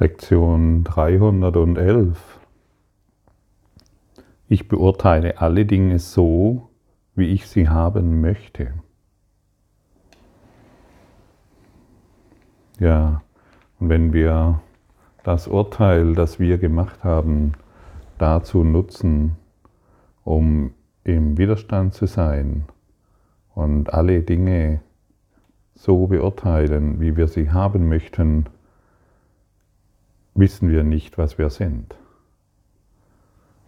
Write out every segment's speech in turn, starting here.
Lektion 311. Ich beurteile alle Dinge so, wie ich sie haben möchte. Ja, und wenn wir das Urteil, das wir gemacht haben, dazu nutzen, um im Widerstand zu sein und alle Dinge so beurteilen, wie wir sie haben möchten, wissen wir nicht, was wir sind.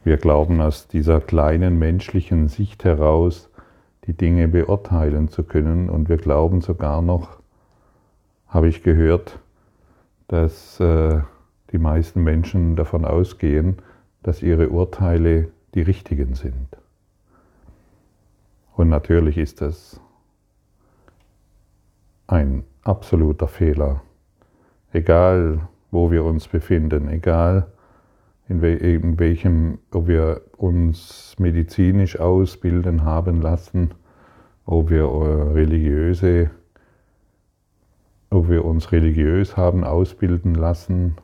Wir glauben aus dieser kleinen menschlichen Sicht heraus, die Dinge beurteilen zu können und wir glauben sogar noch, habe ich gehört, dass äh, die meisten Menschen davon ausgehen, dass ihre Urteile die richtigen sind. Und natürlich ist das ein absoluter Fehler. Egal, wo wir uns befinden, egal in, welchem, ob wir uns medizinisch ausbilden haben lassen, ob wir äh, religiöse, ob wir uns religiös haben ausbilden lassen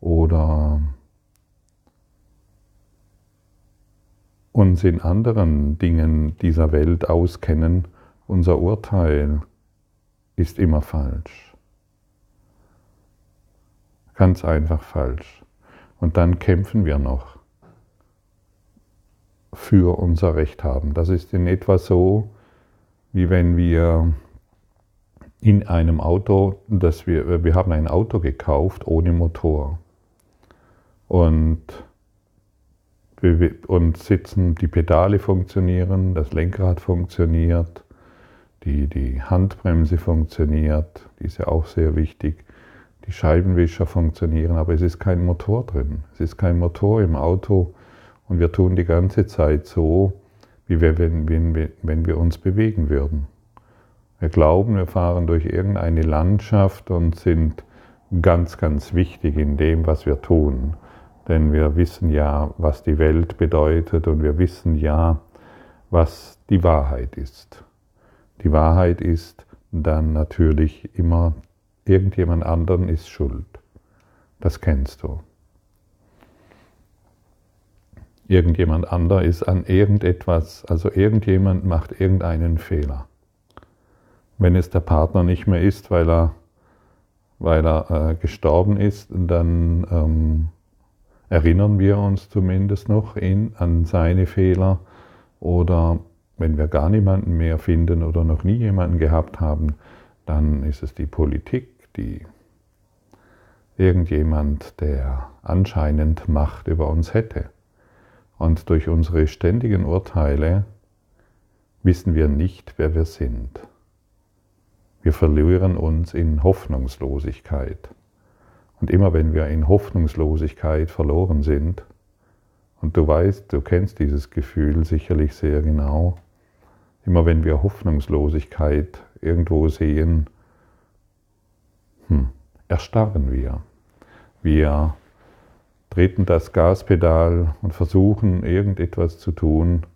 oder uns in anderen Dingen dieser Welt auskennen, unser Urteil ist immer falsch. Ganz einfach falsch. Und dann kämpfen wir noch für unser Recht haben. Das ist in etwa so, wie wenn wir in einem Auto, dass wir, wir haben ein Auto gekauft ohne Motor und, und sitzen, die Pedale funktionieren, das Lenkrad funktioniert, die, die Handbremse funktioniert, die ist ja auch sehr wichtig die Scheibenwischer funktionieren, aber es ist kein Motor drin. Es ist kein Motor im Auto und wir tun die ganze Zeit so, wie wir, wenn, wenn, wenn wir uns bewegen würden. Wir glauben, wir fahren durch irgendeine Landschaft und sind ganz, ganz wichtig in dem, was wir tun. Denn wir wissen ja, was die Welt bedeutet und wir wissen ja, was die Wahrheit ist. Die Wahrheit ist dann natürlich immer irgendjemand anderen ist schuld. Das kennst du. Irgendjemand anderer ist an irgendetwas, also irgendjemand macht irgendeinen Fehler. Wenn es der Partner nicht mehr ist, weil er, weil er äh, gestorben ist, dann ähm, erinnern wir uns zumindest noch ihn an seine Fehler. Oder wenn wir gar niemanden mehr finden oder noch nie jemanden gehabt haben, dann ist es die Politik, die irgendjemand, der anscheinend Macht über uns hätte. Und durch unsere ständigen Urteile wissen wir nicht, wer wir sind. Wir verlieren uns in Hoffnungslosigkeit. Und immer wenn wir in Hoffnungslosigkeit verloren sind, und du weißt, du kennst dieses Gefühl sicherlich sehr genau, immer wenn wir Hoffnungslosigkeit irgendwo sehen, hm, erstarren wir. Wir treten das Gaspedal und versuchen irgendetwas zu tun,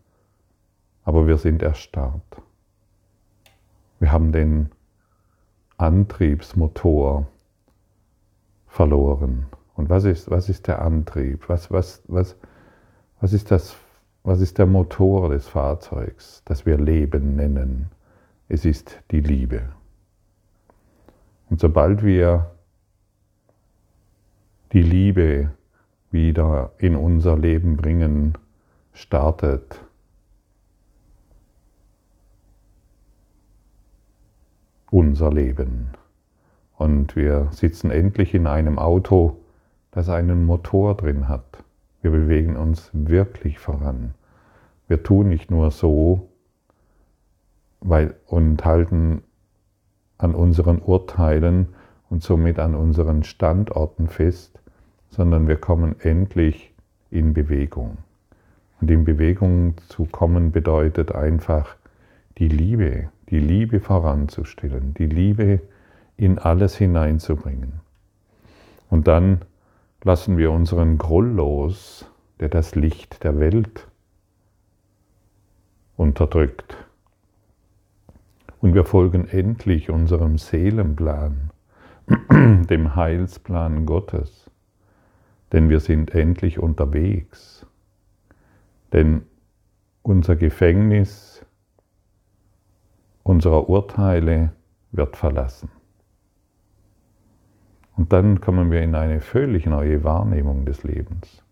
aber wir sind erstarrt. Wir haben den Antriebsmotor verloren. Und was ist, was ist der Antrieb? Was, was, was, was, ist das, was ist der Motor des Fahrzeugs, das wir Leben nennen? Es ist die Liebe. Und sobald wir die Liebe wieder in unser Leben bringen, startet unser Leben. Und wir sitzen endlich in einem Auto, das einen Motor drin hat. Wir bewegen uns wirklich voran. Wir tun nicht nur so weil, und halten an unseren Urteilen und somit an unseren Standorten fest, sondern wir kommen endlich in Bewegung. Und in Bewegung zu kommen bedeutet einfach die Liebe, die Liebe voranzustellen, die Liebe in alles hineinzubringen. Und dann lassen wir unseren Groll los, der das Licht der Welt unterdrückt. Und wir folgen endlich unserem Seelenplan, dem Heilsplan Gottes. denn wir sind endlich unterwegs. Denn unser Gefängnis unserer Urteile wird verlassen. Und dann kommen wir in eine völlig neue Wahrnehmung des Lebens.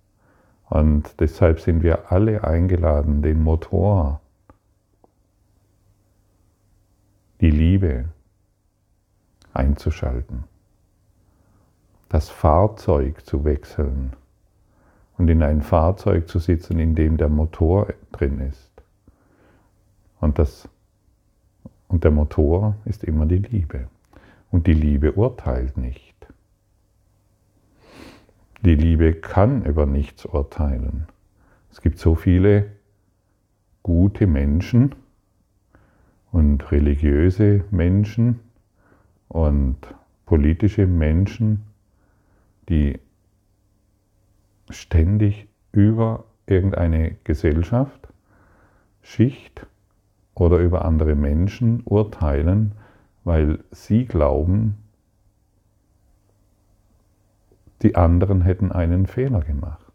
Und deshalb sind wir alle eingeladen, den Motor, die Liebe einzuschalten, das Fahrzeug zu wechseln und in ein Fahrzeug zu sitzen, in dem der Motor drin ist. Und, das, und der Motor ist immer die Liebe. Und die Liebe urteilt nicht. Die Liebe kann über nichts urteilen. Es gibt so viele gute Menschen und religiöse Menschen und politische Menschen, die ständig über irgendeine Gesellschaft, Schicht oder über andere Menschen urteilen, weil sie glauben, die anderen hätten einen Fehler gemacht.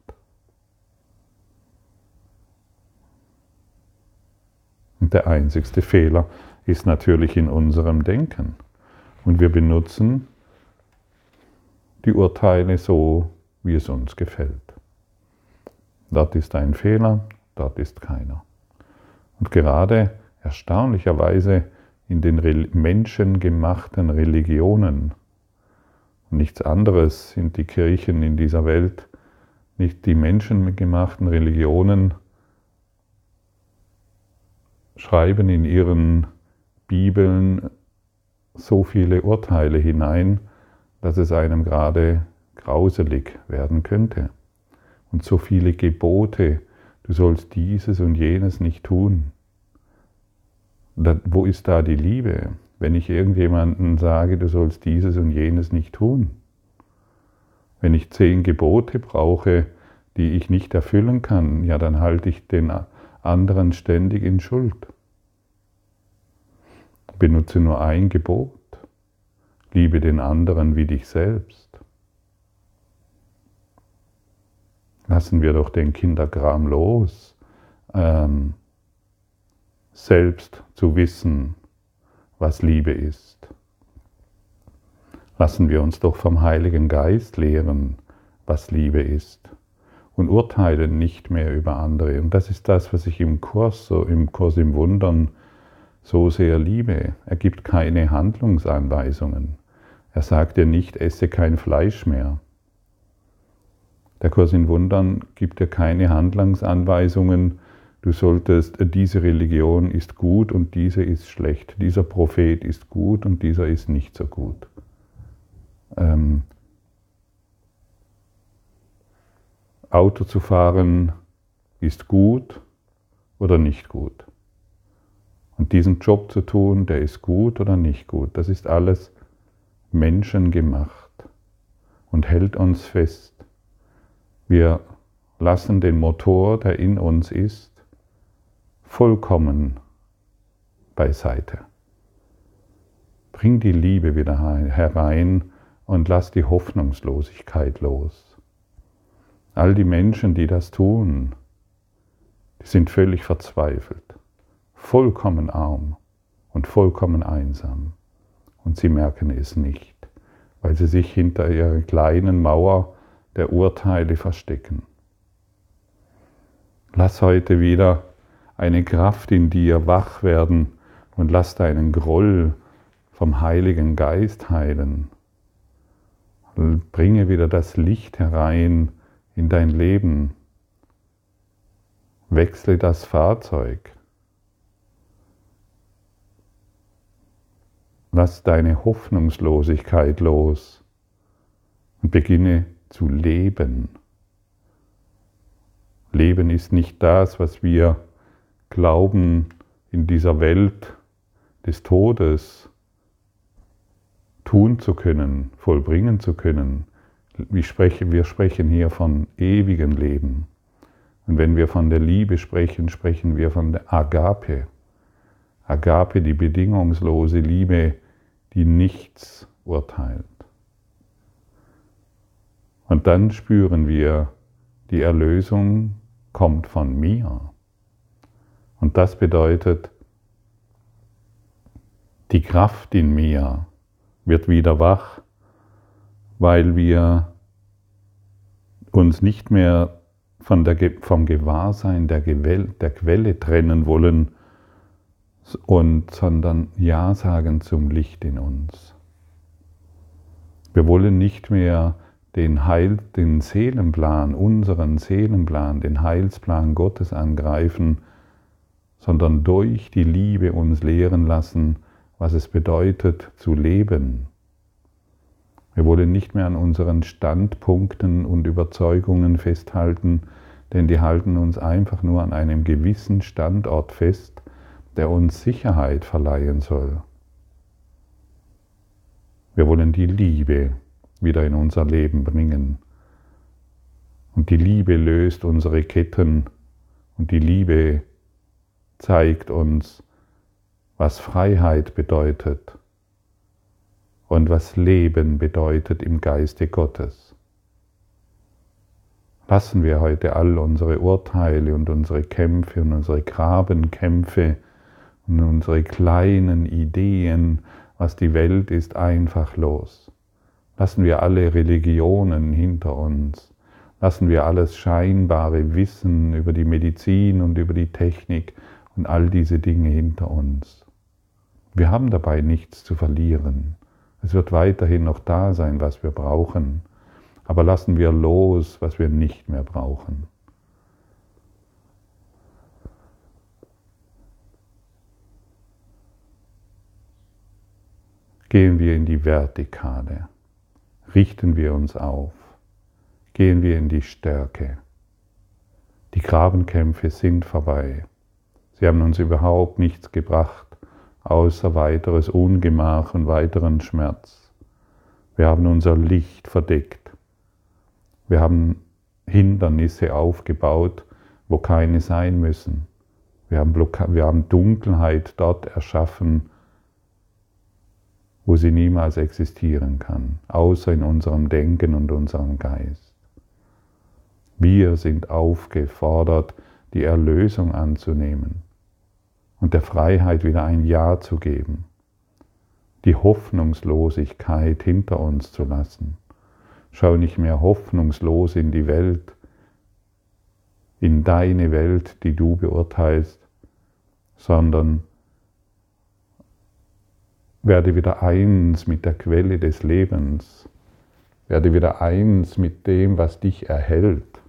Und der einzigste Fehler ist natürlich in unserem Denken. Und wir benutzen die Urteile so, wie es uns gefällt. Dort ist ein Fehler, dort ist keiner. Und gerade erstaunlicherweise in den menschengemachten Religionen Nichts anderes sind die Kirchen in dieser Welt, nicht die menschengemachten Religionen schreiben in ihren Bibeln so viele Urteile hinein, dass es einem gerade grauselig werden könnte. Und so viele Gebote, du sollst dieses und jenes nicht tun. Wo ist da die Liebe? Wenn ich irgendjemanden sage, du sollst dieses und jenes nicht tun. Wenn ich zehn Gebote brauche, die ich nicht erfüllen kann, ja, dann halte ich den anderen ständig in Schuld. Benutze nur ein Gebot. Liebe den anderen wie dich selbst. Lassen wir doch den Kinderkram los, ähm, selbst zu wissen, was Liebe ist. Lassen wir uns doch vom Heiligen Geist lehren, was Liebe ist und urteilen nicht mehr über andere. Und das ist das, was ich im Kurs, so im Kurs im Wundern so sehr liebe. Er gibt keine Handlungsanweisungen. Er sagt dir nicht, esse kein Fleisch mehr. Der Kurs in Wundern gibt dir keine Handlungsanweisungen, Du solltest, äh, diese Religion ist gut und diese ist schlecht. Dieser Prophet ist gut und dieser ist nicht so gut. Ähm, Auto zu fahren ist gut oder nicht gut. Und diesen Job zu tun, der ist gut oder nicht gut. Das ist alles menschengemacht und hält uns fest. Wir lassen den Motor, der in uns ist, vollkommen beiseite. Bring die Liebe wieder herein und lass die Hoffnungslosigkeit los. All die Menschen, die das tun, die sind völlig verzweifelt, vollkommen arm und vollkommen einsam. Und sie merken es nicht, weil sie sich hinter ihrer kleinen Mauer der Urteile verstecken. Lass heute wieder eine Kraft in dir wach werden und lass deinen Groll vom Heiligen Geist heilen. Bringe wieder das Licht herein in dein Leben. Wechsle das Fahrzeug. Lass deine Hoffnungslosigkeit los und beginne zu leben. Leben ist nicht das, was wir glauben, in dieser Welt des Todes tun zu können, vollbringen zu können. Wir sprechen hier von ewigem Leben. Und wenn wir von der Liebe sprechen, sprechen wir von der Agape. Agape, die bedingungslose Liebe, die nichts urteilt. Und dann spüren wir, die Erlösung kommt von mir. Und das bedeutet, die Kraft in mir wird wieder wach, weil wir uns nicht mehr von der, vom Gewahrsein der, der Quelle trennen wollen, und, sondern Ja sagen zum Licht in uns. Wir wollen nicht mehr den Heil, den Seelenplan, unseren Seelenplan, den Heilsplan Gottes angreifen, sondern durch die Liebe uns lehren lassen, was es bedeutet zu leben. Wir wollen nicht mehr an unseren Standpunkten und Überzeugungen festhalten, denn die halten uns einfach nur an einem gewissen Standort fest, der uns Sicherheit verleihen soll. Wir wollen die Liebe wieder in unser Leben bringen. Und die Liebe löst unsere Ketten und die Liebe zeigt uns, was Freiheit bedeutet und was Leben bedeutet im Geiste Gottes. Lassen wir heute all unsere Urteile und unsere Kämpfe und unsere Grabenkämpfe und unsere kleinen Ideen, was die Welt ist, einfach los. Lassen wir alle Religionen hinter uns. Lassen wir alles scheinbare Wissen über die Medizin und über die Technik und all diese Dinge hinter uns. Wir haben dabei nichts zu verlieren. Es wird weiterhin noch da sein, was wir brauchen. Aber lassen wir los, was wir nicht mehr brauchen. Gehen wir in die Vertikale, richten wir uns auf, gehen wir in die Stärke. Die Grabenkämpfe sind vorbei. Sie haben uns überhaupt nichts gebracht außer weiteres Ungemach und weiteren Schmerz. Wir haben unser Licht verdeckt. Wir haben Hindernisse aufgebaut, wo keine sein müssen. Wir haben, wir haben Dunkelheit dort erschaffen, wo sie niemals existieren kann, außer in unserem Denken und unserem Geist. Wir sind aufgefordert, die Erlösung anzunehmen und der Freiheit wieder ein Ja zu geben, die Hoffnungslosigkeit hinter uns zu lassen. Schau nicht mehr hoffnungslos in die Welt, in deine Welt, die du beurteilst, sondern werde wieder eins mit der Quelle des Lebens, werde wieder eins mit dem, was dich erhält,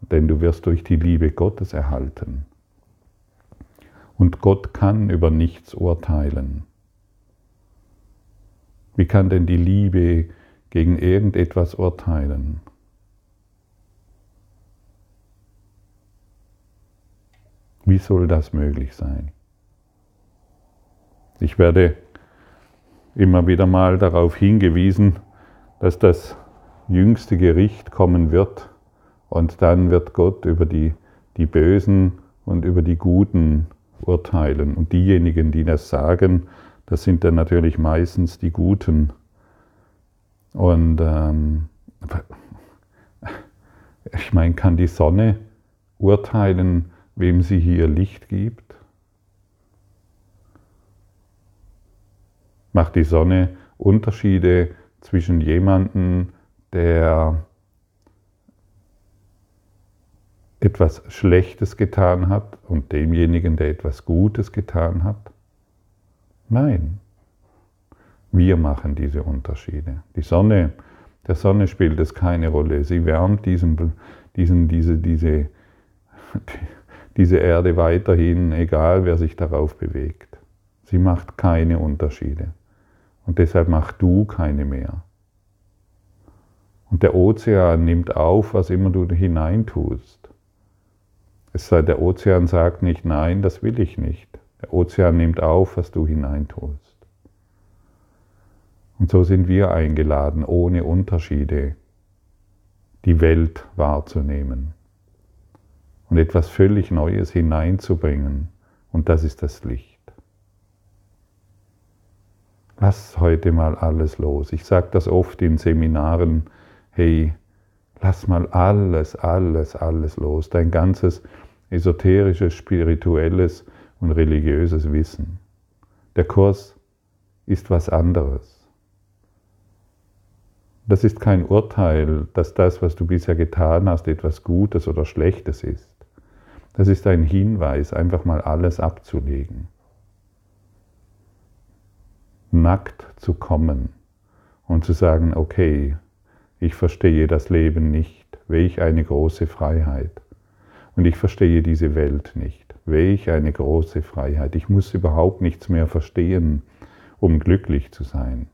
denn du wirst durch die Liebe Gottes erhalten. Und Gott kann über nichts urteilen. Wie kann denn die Liebe gegen irgendetwas urteilen? Wie soll das möglich sein? Ich werde immer wieder mal darauf hingewiesen, dass das jüngste Gericht kommen wird und dann wird Gott über die, die Bösen und über die Guten urteilen. Und diejenigen, die das sagen, das sind dann natürlich meistens die Guten. Und ähm, ich meine, kann die Sonne urteilen, wem sie hier Licht gibt? Macht die Sonne Unterschiede zwischen jemandem, der etwas Schlechtes getan hat und demjenigen, der etwas Gutes getan hat? Nein. Wir machen diese Unterschiede. Die Sonne, der Sonne spielt es keine Rolle. Sie wärmt diesen, diesen, diese, diese, diese Erde weiterhin, egal wer sich darauf bewegt. Sie macht keine Unterschiede. Und deshalb mach du keine mehr. Und der Ozean nimmt auf, was immer du hineintust. Es sei, der Ozean sagt nicht, nein, das will ich nicht. Der Ozean nimmt auf, was du hineintust. Und so sind wir eingeladen, ohne Unterschiede die Welt wahrzunehmen und etwas völlig Neues hineinzubringen. Und das ist das Licht. Lass heute mal alles los. Ich sage das oft in Seminaren, hey, Lass mal alles, alles, alles los. Dein ganzes esoterisches, spirituelles und religiöses Wissen. Der Kurs ist was anderes. Das ist kein Urteil, dass das, was du bisher getan hast, etwas Gutes oder Schlechtes ist. Das ist ein Hinweis, einfach mal alles abzulegen. Nackt zu kommen und zu sagen, okay, ich verstehe das Leben nicht, welch eine große Freiheit. Und ich verstehe diese Welt nicht, welch eine große Freiheit. Ich muss überhaupt nichts mehr verstehen, um glücklich zu sein.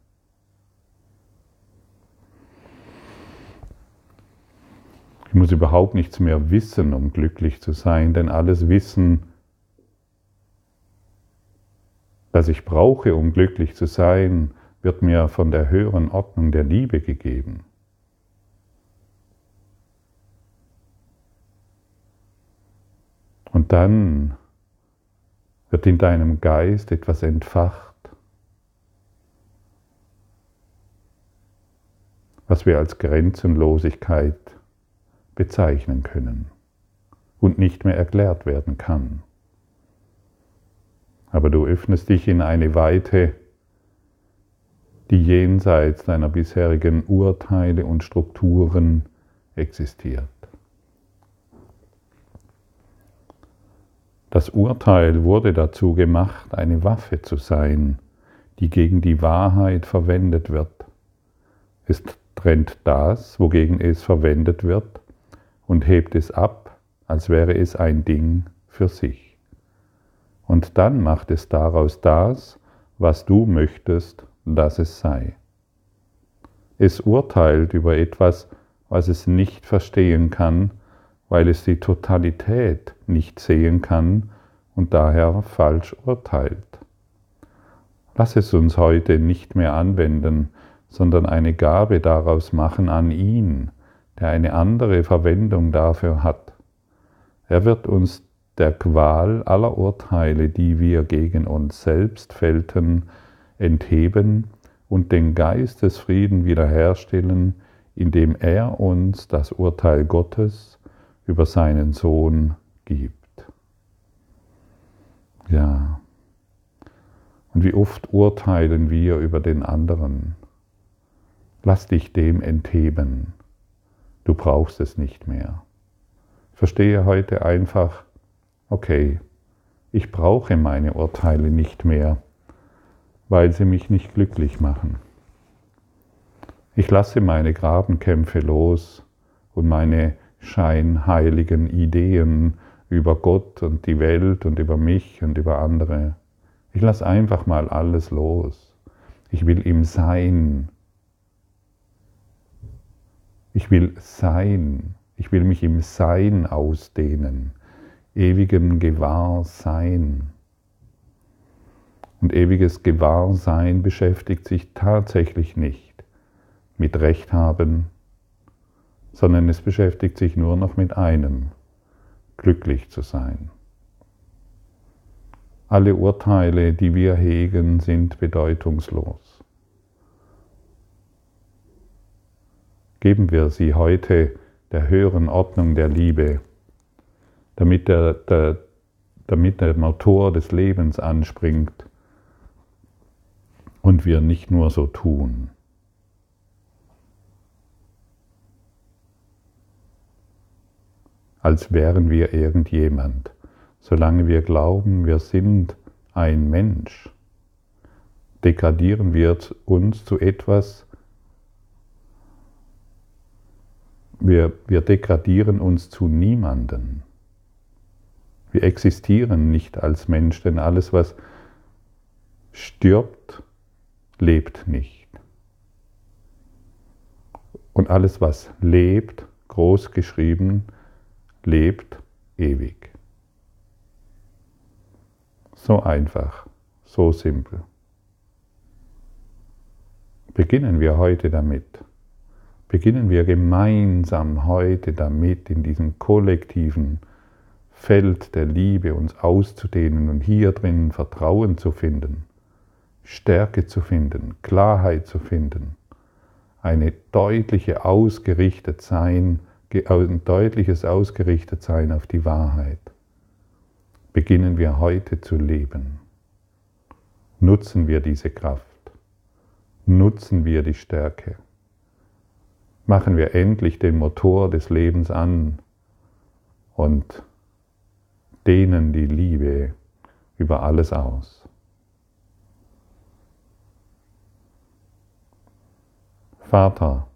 Ich muss überhaupt nichts mehr wissen, um glücklich zu sein, denn alles Wissen, das ich brauche, um glücklich zu sein, wird mir von der höheren Ordnung der Liebe gegeben. Und dann wird in deinem Geist etwas entfacht, was wir als Grenzenlosigkeit bezeichnen können und nicht mehr erklärt werden kann. Aber du öffnest dich in eine Weite, die jenseits deiner bisherigen Urteile und Strukturen existiert. Das Urteil wurde dazu gemacht, eine Waffe zu sein, die gegen die Wahrheit verwendet wird. Es trennt das, wogegen es verwendet wird, und hebt es ab, als wäre es ein Ding für sich. Und dann macht es daraus das, was du möchtest, dass es sei. Es urteilt über etwas, was es nicht verstehen kann, weil es die Totalität nicht sehen kann und daher falsch urteilt. Lass es uns heute nicht mehr anwenden, sondern eine Gabe daraus machen an ihn, der eine andere Verwendung dafür hat. Er wird uns der Qual aller Urteile, die wir gegen uns selbst fällten, entheben und den Geistesfrieden wiederherstellen, indem er uns das Urteil Gottes über seinen Sohn gibt. Ja. Und wie oft urteilen wir über den anderen? Lass dich dem entheben. Du brauchst es nicht mehr. Verstehe heute einfach, okay, ich brauche meine Urteile nicht mehr, weil sie mich nicht glücklich machen. Ich lasse meine Grabenkämpfe los und meine scheinheiligen Ideen über Gott und die Welt und über mich und über andere. Ich lasse einfach mal alles los. Ich will im Sein ich will sein. Ich will mich im Sein ausdehnen. Ewigem Gewahrsein. Und ewiges Gewahrsein beschäftigt sich tatsächlich nicht mit Recht haben, sondern es beschäftigt sich nur noch mit einem, glücklich zu sein. Alle Urteile, die wir hegen, sind bedeutungslos. Geben wir sie heute der höheren Ordnung der Liebe, damit der, der, damit der Motor des Lebens anspringt und wir nicht nur so tun. Als wären wir irgendjemand, solange wir glauben, wir sind ein Mensch, degradieren wir uns zu etwas, Wir, wir degradieren uns zu niemanden. Wir existieren nicht als Mensch, denn alles, was stirbt, lebt nicht. Und alles, was lebt, groß geschrieben, lebt ewig. So einfach, so simpel. Beginnen wir heute damit beginnen wir gemeinsam heute damit, in diesem kollektiven Feld der Liebe uns auszudehnen und hier drin Vertrauen zu finden, Stärke zu finden, Klarheit zu finden, eine deutliche ausgerichtet sein ein deutliches Ausgerichtetsein auf die Wahrheit, beginnen wir heute zu leben. Nutzen wir diese Kraft. Nutzen wir die Stärke. Machen wir endlich den Motor des Lebens an und dehnen die Liebe über alles aus. Vater,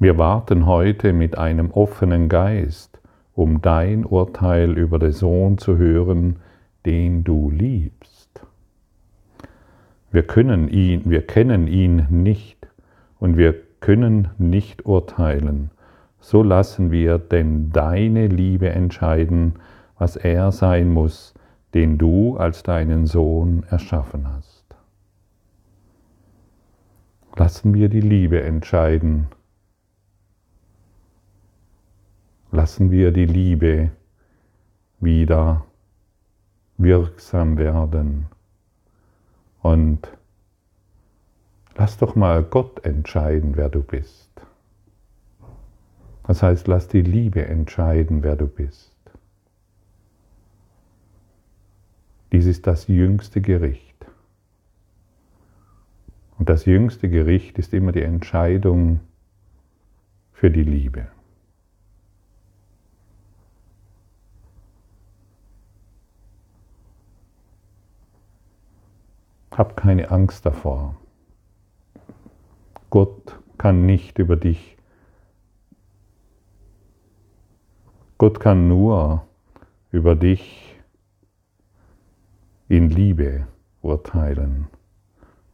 wir warten heute mit einem offenen Geist, um dein Urteil über den Sohn zu hören, den du liebst. Wir können ihn, wir kennen ihn nicht und wir können nicht urteilen. So lassen wir denn deine Liebe entscheiden, was er sein muss, den du als deinen Sohn erschaffen hast lassen wir die Liebe entscheiden. Lassen wir die Liebe wieder wirksam werden. Und lass doch mal Gott entscheiden, wer du bist. Das heißt, lass die Liebe entscheiden, wer du bist. Dies ist das jüngste Gericht. Und das jüngste Gericht ist immer die Entscheidung für die Liebe. Hab keine Angst davor. Gott kann nicht über dich. Gott kann nur über dich in Liebe urteilen.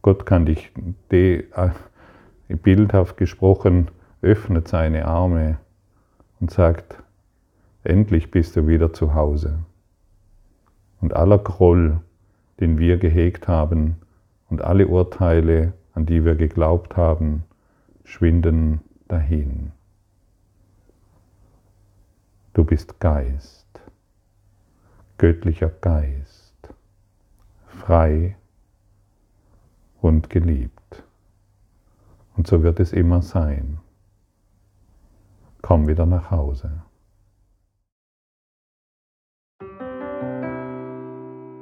Gott kann dich, de, äh, bildhaft gesprochen, öffnet seine Arme und sagt, endlich bist du wieder zu Hause. Und aller Groll, den wir gehegt haben, und alle Urteile, an die wir geglaubt haben, schwinden dahin. Du bist Geist, göttlicher Geist, frei und geliebt. Und so wird es immer sein. Komm wieder nach Hause.